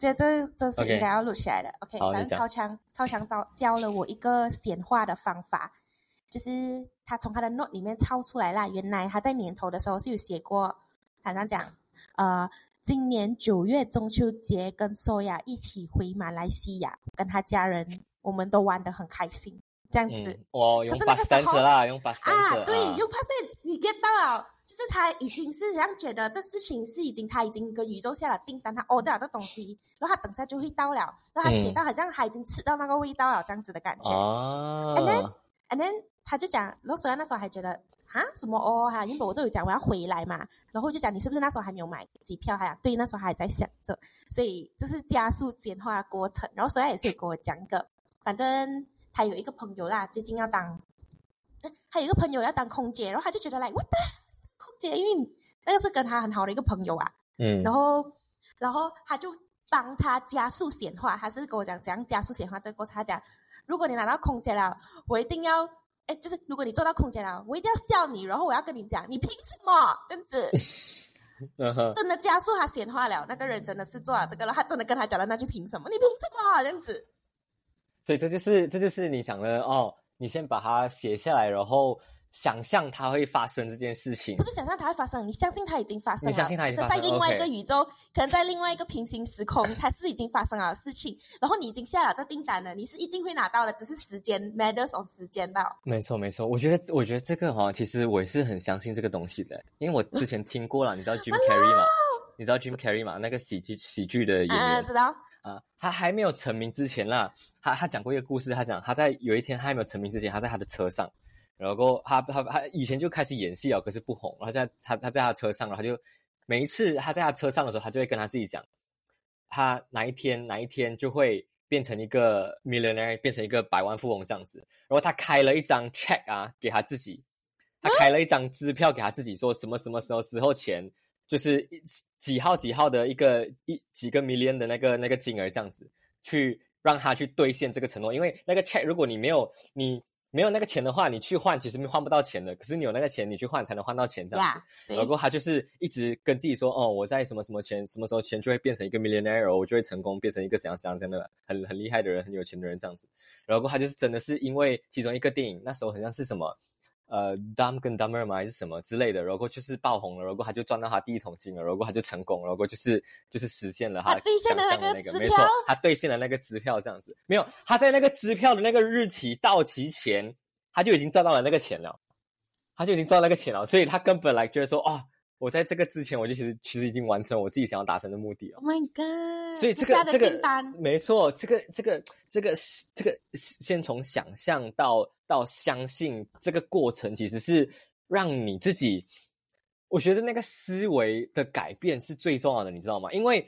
这这这是应该要录起来的。OK，反正超强超强教教了我一个显化的方法，就是他从他的 note 里面抄出来啦。原来他在年头的时候是有写过，好像讲，呃，今年九月中秋节跟索雅一起回马来西亚，跟他家人我们都玩得很开心，这样子。嗯，我用可是那 bus 个时候 stand 啦，用 bus 啊，stand 对，用 s s 你 get 到了，就是他已经是这样觉得这事情是已经他已经跟宇宙下了订单，他 order 了这东西，然后他等下就会到了，然后他写嗯到好像他已经吃到那个味道了，这样子的感觉。哦 And then And then 他就讲，然后虽然那时候还觉得啊什么哦哈，原本我都有讲我要回来嘛，然后就讲你是不是那时候还没有买机票？他讲对，那时候还在想着，所以就是加速简化过程。然后所以他也是有跟我讲一个，反正他有一个朋友啦，最近要当，呃他有一个朋友要当空姐，然后他就觉得来 what the 空姐，因为那个是跟他很好的一个朋友啊，嗯，然后，然后他就帮他加速显化，他是跟我讲怎样加速显化这个过程。他讲，如果你拿到空姐了，我一定要，哎，就是如果你做到空姐了，我一定要笑你，然后我要跟你讲，你凭什么这样子？真的加速他显化了，那个人真的是做了这个了，他真的跟他讲了那句凭什么？你凭什么这样子？对，这就是这就是你讲的哦，你先把它写下来，然后想象它会发生这件事情不。是想象它会发生，你相信它已经发生了。你相信它已经发生在在另外一个宇宙，可能在另外一个平行时空，它是已经发生了事情。然后你已经下了这订单了，你是一定会拿到的，只是时间 matters of 时间吧。没错，没错，我觉得，我觉得这个哈、其实我也是很相信这个东西的，因为我之前听过了，你知道 Jim Carrey 吗？你知道 Jim Carrey 吗？那个喜剧喜剧的演员啊，知道？啊，他还没有成名之前啦，他他讲过一个故事，他讲他在有一天他还没有成名之前，他在他的车上，然后他他他以前就开始演戏了，可是不红，然后在他他在他车上，然后就每一次他在他车上的时候，他就会跟他自己讲，他哪一天哪一天就会变成一个 millionaire，变成一个百万富翁这样子，然后他开了一张 check 啊给他自己，他开了一张支票给他自己，说什么什么时候时候钱。就是几号几号的一个一几个 million 的那个那个金额这样子，去让他去兑现这个承诺。因为那个 check 如果你没有你没有那个钱的话，你去换其实换不到钱的。可是你有那个钱，你去换才能换到钱这样子。然后他就是一直跟自己说，哦，我在什么什么钱，什么时候钱就会变成一个 millionaire，我就会成功变成一个怎样怎样怎样的很很厉害的人，很有钱的人这样子。然后他就是真的是因为其中一个电影，那时候好像是什么。呃，Dumb 跟 Dumber 嘛，还是什么之类的，然后就是爆红了，然后他就赚到他第一桶金了，然后他就成功，然后就是就是实现了他他兑现了那个想象的那个，没错，他兑现了那个支票，这样子。没有，他在那个支票的那个日期到期前，他就已经赚到了那个钱了，他就已经赚到那个钱了，所以他根本来觉得说，哦，我在这个之前，我就其实其实已经完成我自己想要达成的目的了。，Oh my god！所以这个这个，没错，这个这个这个这个先从想象到到相信这个过程，其实是让你自己，我觉得那个思维的改变是最重要的，你知道吗？因为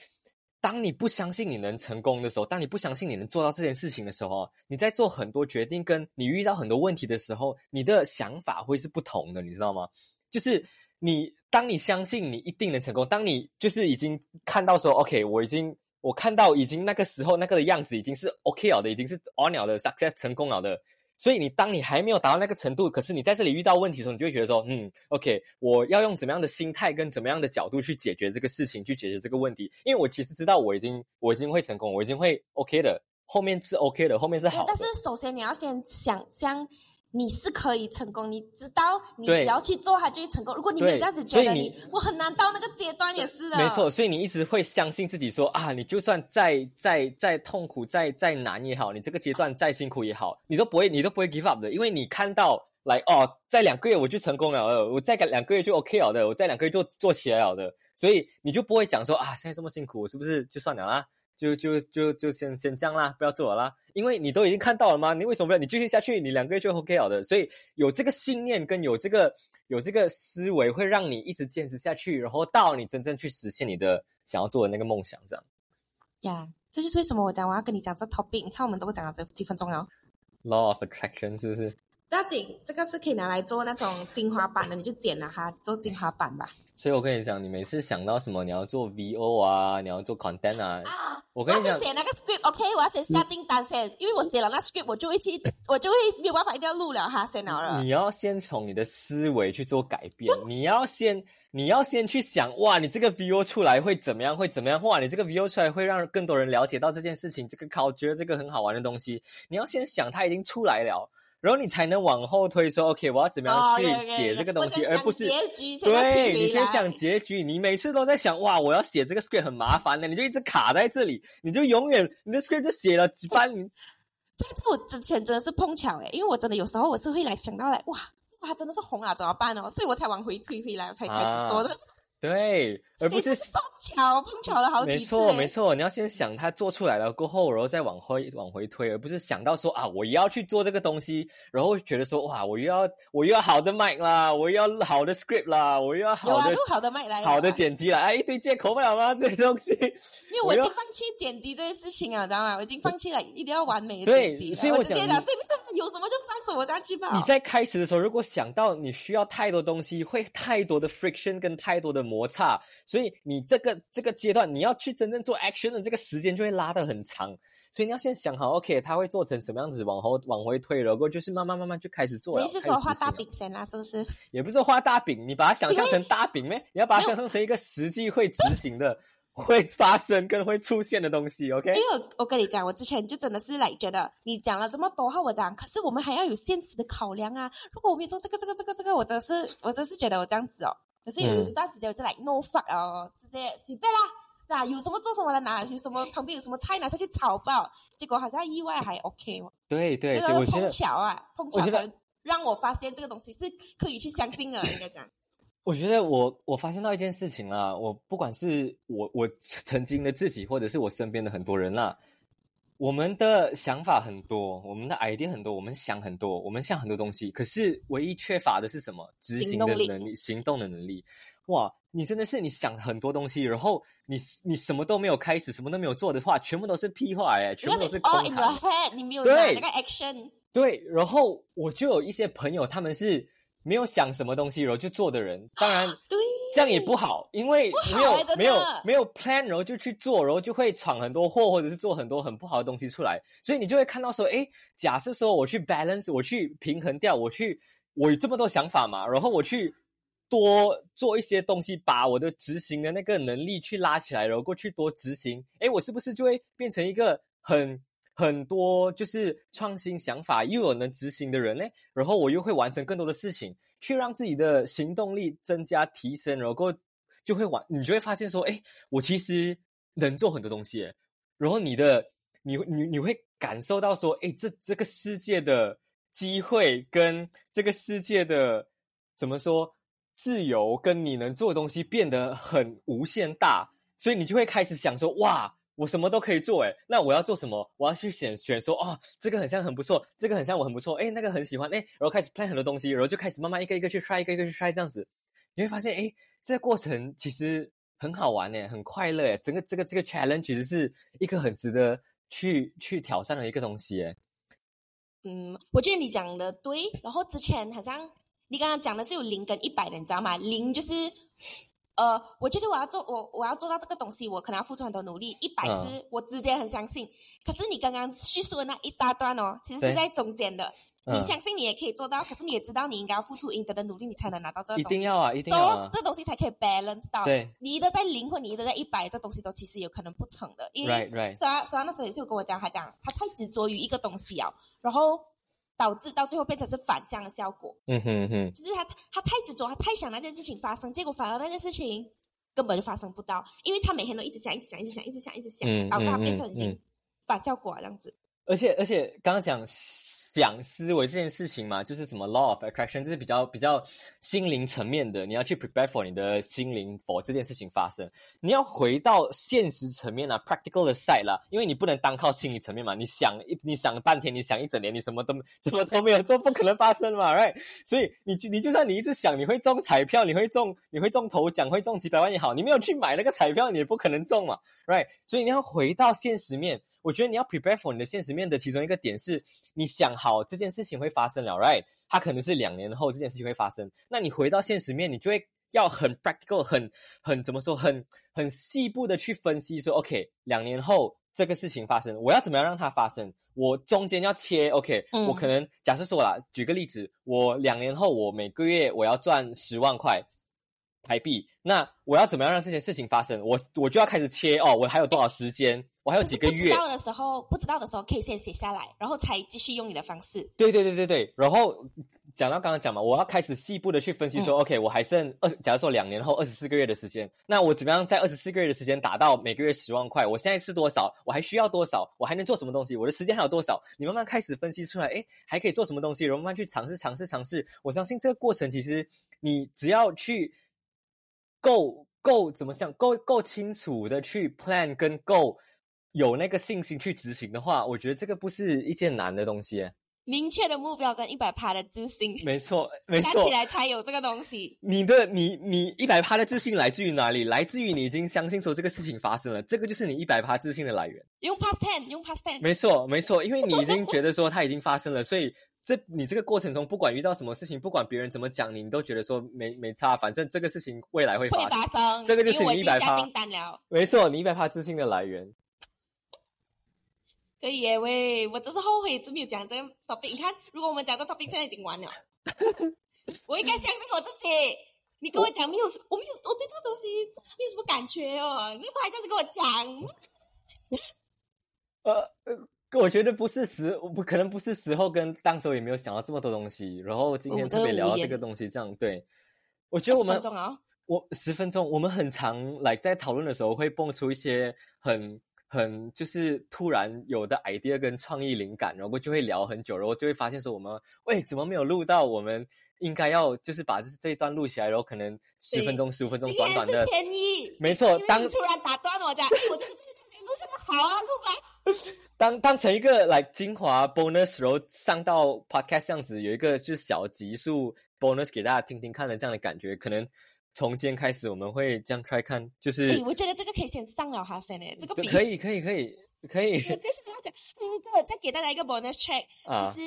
当你不相信你能成功的时候，当你不相信你能做到这件事情的时候，你在做很多决定，跟你遇到很多问题的时候，你的想法会是不同的，你知道吗？就是你，当你相信你一定能成功，当你就是已经看到说，OK，我已经我看到已经那个时候那个的样子已经是 OK 了的，已经是 on 了的 success 成功了的。所以你当你还没有达到那个程度，可是你在这里遇到问题的时候，你就会觉得说，嗯，OK，我要用怎么样的心态跟怎么样的角度去解决这个事情，去解决这个问题。因为我其实知道我已经我已经会成功，我已经会 OK 的，后面是 OK 的，后面是好。但是首先你要先想象你是可以成功，你知道你只要去做，它就会成功。如果你没有这样子觉得你，我很难到那个阶段，也是的。没错，，所以你一直会相信自己说啊，你就算再再再痛苦、再再难也好，你这个阶段再辛苦也好，你都不会你都不会 give up 的，因为你看到来哦，在两个月我就成功了的，我再个两个月就 OK 了的，我在两个月就做起来了的，所以你就不会讲说啊，现在这么辛苦，我是不是就算了啦？就就就就先先这样啦，不要做了啦，因为你都已经看到了吗？你为什么不要？你继续下去，你两个月就 OK 好的。所以有这个信念跟有这个有这个思维，会让你一直坚持下去，然后到你真正去实现你的想要做的那个梦想，这样。呀这就是为什么我讲我要跟你讲这 topic。你看我们都讲了这几分钟了，Law of attraction 是不是？不要紧，这个是可以拿来做那种精华版的，你就剪了它做精华版吧。所以我跟你讲，你每次想到什么，你要做 VO 啊，你要做 content 啊，啊，我跟你讲写那个 script，OK，、我要先下订单先，因为我写了那 script，我就会去，我就会没有办法一定要录了哈，先了了你。要先从你的思维去做改变，你要先，你要先去想，哇，你这个 VO 出来会怎么样？会怎么样？哇，你这个 VO 出来会让更多人了解到这件事情，这个考觉得这个很好玩的东西，你要先想它已经出来了，然后你才能往后推说，OK，我要怎么样去写这个东西，而不是结局对你先想结局，你每次都在想，哇，我要写这个 script 很麻烦的，你就一直卡在这里，你就永远你的 script 就写了几番，你这次我之前真的是碰巧诶，因为我真的有时候我是会来想到来，哇，哇，真的是红了怎么办哦？所以我才往回推回来，我才开始做的。对，而不是碰巧碰巧了好几次没。错没。错，你要先想它做出来了过后，然后再往回往回推，而不是想到说啊，我也要去做这个东西，然后觉得说哇，我又要我又要好的 mic 啦，我又要好的 script 啦，我又要有啊，好的录好的麦来好的剪辑啦，哎，一堆借口不了吗？这些东西，因为我已经放弃剪辑这件事情啊，知道吗？我已经放弃了一定要完美的剪辑了。所以我讲我直接讲，随便有什么就放什么下去吧。你在开始的时候，如果想到你需要太多东西，会太多的 friction 跟太多的摩擦，所以你这个这个阶段，你要去真正做 action 的这个时间就会拉得很长。所以你要先想好，OK，它会做成什么样子，往后往回推，然后就是慢慢慢慢就开始做了。你是说画大？饼先啦，是不是？也不是说画大饼，你把它想象成大饼咩？你要把它想象成一个实际会执行的、会发生跟会出现的东西。OK，因为我我跟你讲，我之前就真的是来觉得你讲了这么多话，我讲，可是我们还要有现实的考量啊。如果我没有做这个这个这个这个，我真是我真是觉得我这样子哦。可是有嗯一段时间我就来 no fuck 哦，直接随便啦。啊，有什么做什么的拿，有什么旁边有什么菜拿下去炒爆，结果好像意外还 OK 哦。对对对，这个碰我觉得巧啊，碰巧我觉得才让我发现这个东西是可以去相信的，应该讲。我觉得我我发现到一件事情啦，我不管是我我曾经的自己，或者是我身边的很多人啦，我们的想法很多，我们的 idea 很多，我们想很多，我们想很多东西，可是唯一缺乏的是什么？执行的能力，行动的能力。哇，你真的是你想很多东西，然后你你什么都没有开始，什么都没有做的话，全部都是屁话哎，全部都是 all 空 in 谈 your。head，你没有那个 action。对，然后我就有一些朋友，他们是没有想什么东西，然后就做的人，当然对，这样也不好，因为没有欸没有没有 plan，然后就去做，然后就会闯很多祸，或者是做很多很不好的东西出来，所以你就会看到说，诶，假设说我去 balance，我去平衡掉，我去我有这么多想法嘛，然后我去多做一些东西，把我的执行的那个能力去拉起来，然后过去多执行，诶，我是不是就会变成一个很很多就是创新想法又有能执行的人呢？然后我又会完成更多的事情，去让自己的行动力增加提升，然后就会完，你就会发现说，哎，我其实能做很多东西。然后你的你你你会感受到说，哎，这这个世界的机会跟这个世界的怎么说自由，跟你能做的东西变得很无限大，所以你就会开始想说，哇。我什么都可以做，诶，那我要做什么？我要去选选说，哦，这个很像很不错，这个很像我很不错，诶，那个很喜欢，诶，然后开始 plan 很多东西，然后就开始慢慢一个一个去 try，一个一个去 try 这样子，你会发现，诶，这个过程其实很好玩诶，很快乐诶，整个这个这个 challenge 其实是一个很值得去去挑战的一个东西，诶。嗯，我觉得你讲的对。然后之前好像你刚刚讲的是有零跟一百的，你知道吗？零就是，呃，我觉得我要做我我要做到这个东西，我可能要付出很多努力。一百嗯是我直接很相信。可是你刚刚叙述的那一大段哦，其实是在中间的。嗯你相信你也可以做到，可是你也知道你应该要付出应得的努力，你才能拿到这个一东西。定要啊，一定要 so, 啊，这东西才可以 balance 到。对你一的在零或你一的在一百，这东西都其实有可能不成的，因为虽然那时候也是有跟我讲，他讲他太执着于一个东西啊，然后导致到最后变成是反向的效果。嗯哼哼，就是他他太执着，他太想那件事情发生，结果反而那件事情根本就发生不到，因为他每天都一直想，一直想，一直想，一直想，一直想，嗯导致他嗯变成反效果啊这样子。而且而且刚刚讲想思维这件事情嘛，就是什么 law of attraction，就是比较比较心灵层面的，你要去 prepare for 你的心灵 for 这件事情发生，你要回到现实层面啊，practical 的 side 啦，因为你不能单靠心理层面嘛，你想一你想半天，你想一整年，你什么都什么都没有做，不可能发生嘛，right？所以你你就算你一直想你会中彩票，你会中你会中头奖，会中几百万也好，你没有去买那个彩票，你也不可能中嘛，right？所以你要回到现实面。我觉得你要 prepare for 你的现实面的其中一个点是，你想好这件事情会发生了，right？它可能是两年后这件事情会发生，那你回到现实面，你就会要很 practical，很很怎么说，很很细部的去分析说，OK，两年后这个事情发生，我要怎么样让它发生？我中间要切，OK，、嗯我可能假设说啦，举个例子，我两年后我每个月我要赚十万块台币，那我要怎么样让这件事情发生？我我就要开始切哦，我还有多少时间？我还有几个月？不知道的时候，不知道的时候可以先写下来，然后才继续用你的方式。对对对对对，然后讲到刚刚讲嘛，我要开始细部的去分析说、o k 我还剩二，假如说两年后二十四个月的时间，那我怎么样在二十四个月的时间达到每个月十万块？我现在是多少？我还需要多少？我还能做什么东西？我的时间还有多少？你慢慢开始分析出来，诶，还可以做什么东西？然后慢慢去尝试尝试尝试。我相信这个过程其实你只要去够够怎么想，够够清楚的去 plan 跟够有那个信心去执行的话，我觉得这个不是一件难的东西。明确的目标跟一百趴的自信，没错，没 错加起。来才有这个东西。你的你你一百趴的自信来自于哪里？来自于你已经相信说这个事情发生了，这个就是你一百趴自信的来源。用 past ten，用 past ten。没错，没错，因为你已经觉得说它已经发生了，所以这你这个过程中，不管遇到什么事情，不管别人怎么讲你，你都觉得说没没差，反正这个事情未来会会发生。这个就是我你100%已经下订单了。没错，你一百趴自信的来源。可以耶喂，我真是后悔真没有讲这个 topic。你看，如果我们讲这个 topic 现在已经完了，我应该相信我自己。你跟我讲没有，我没有，我对这个东西没有什么感觉哦。那时候还这样子跟我讲，呃 呃，我觉得不是时，不可能不是时候，跟当时候也没有想到这么多东西，然后今天特别聊到这个东西，这样对。我觉得我们20分钟哦，我十分钟，我们很常来在讨论的时候会蹦出一些很很就是突然有的 idea 跟创意灵感，然后就会聊很久，然后就会发现说我们喂怎么没有录到？我们应该要就是把这这一段录起来，然后可能十分钟、十五分钟短短的。天意，没错当突然打断我讲，哎，我这个这个节目什么好啊，录吧。当当成一个来精华 bonus，然后上到 podcast 这样子，有一个就是小集数 bonus 给大家听听看的这样的感觉，可能从今天开始我们会这样 try 看，就是哎，我觉得这个可以先上了哈，先诶，这个比可以可以可以可以 我就是要讲，那个再给大家一个 bonus check，、啊就是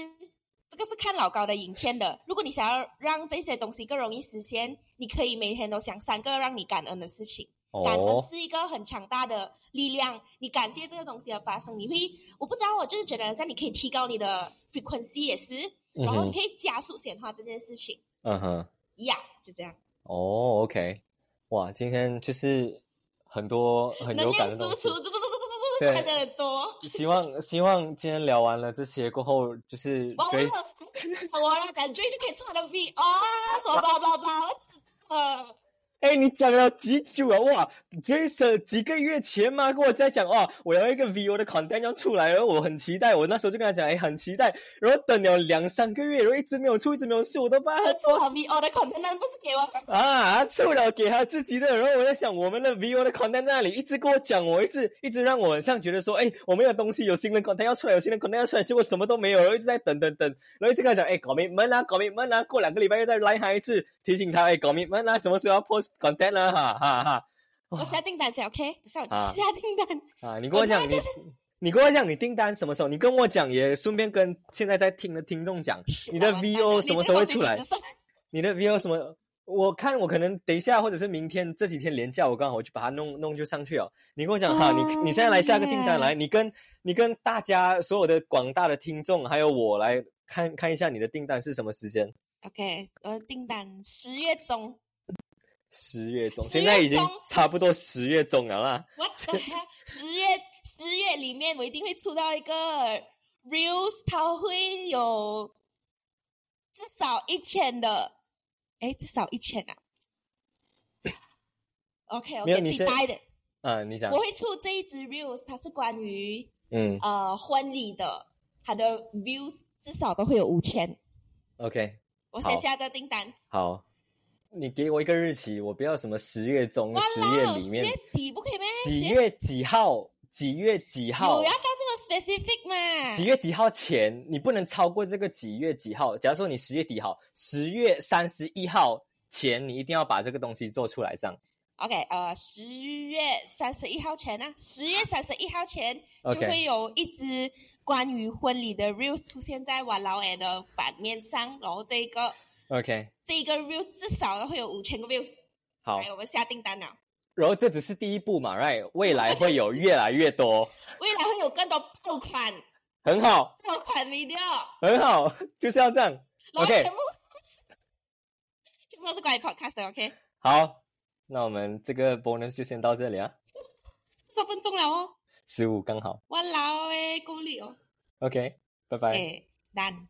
这个是看老高的影片的。如果你想要让这些东西更容易实现，你可以每天都想三个让你感恩的事情。感恩哦是一个很强大的力量，你感谢这个东西的发生，你会我不知道，我就是觉得这样你可以提高你的 frequency 也是，然后你可以加速显化这件事情。嗯哼。呀、就这样，哦，OK，哇，今天就是很多很有感的东西输出，。嘟嘟嘟嘟嘟嘟对嘟，还在很多。希望希望今天聊完了这些过后，就是完了 Grace，，我了，感觉就可以出来的 V 啊，什么吧吧吧，呃，哎，你讲了几久啊？哇，Jason 几个月前嘛，跟我在讲哦，我要一个 VO 的 content 要出来，然后我很期待，我那时候就跟他讲，哎，很期待，然后等了两三个月，然后一直没有出，一直没有出，我都把他做好 V O 的 content 那不是给我。啊，他出了给他自己的，然后我在想我们的 VO 的 content 在那里，一直跟我讲，我一直一直让我很像觉得说，哎，我们有东西有新的 content 要出来，有新的 content 要出来，结果什么都没有，然后一直在等等等，然后一直跟他讲，哎，搞 commitment 啊，搞 commitment 啊，过两个礼拜又再来他一次，提醒他，哎，搞 commitment 啊，什么时候要 post content 啊，哈哈哈。我下订单先，OK？等下我啊下订单。啊，你跟我讲你你跟我讲你订单什么时候？你跟我讲，也顺便跟现在在听的听众讲，你的 VO 什么时候会出来？你的 VO 什么？我看我可能等一下，或者是明天这几天连假，我刚好我就把它弄弄就上去哦。你跟我讲哈，你你现在来下个订单来，你跟你跟大家所有的广大的听众，还有我来看看一下你的订单是什么时间？OK，我的订单十月中。十月中，现在已经差不多十月中了啦。十月十月里面我一定会出到一个 reels，它会有至少一千的，哎，至少一千啊。OK，我给没有你先期待的，嗯，你讲我，会出这一支 reels，它是关于嗯呃婚礼的，它的 views 至少都会有五千。，OK，我先下这订单。好，你给我一个日期，我不要什么十月中、哇十月，里面十月，底不可以咩？几月几号？几月几号有？要到这么 specific 嘛？几月几号前，你不能超过这个几月几号。假如说你十月底好，十月三十一号前，你一定要把这个东西做出来，这样。OK，呃，十月三十一号前呢、十月三十一号前就会有一支关于婚礼的 reels 出现在瓦劳尔的版面上，然后这个 OK，这一个 view 至少会有五千个 views。好，来，我们下订单了，然后这只是第一步嘛，right？未来会有越来越多，未来会有更多爆款很好，爆款 video，很好，就是要这样。OK 全部 全部都是关于 podcast 的，OK，好，那我们这个 bonus 就先到这里啊，十分钟了哦，十五刚好。我老诶，够力哦，OK，拜拜。诶，done。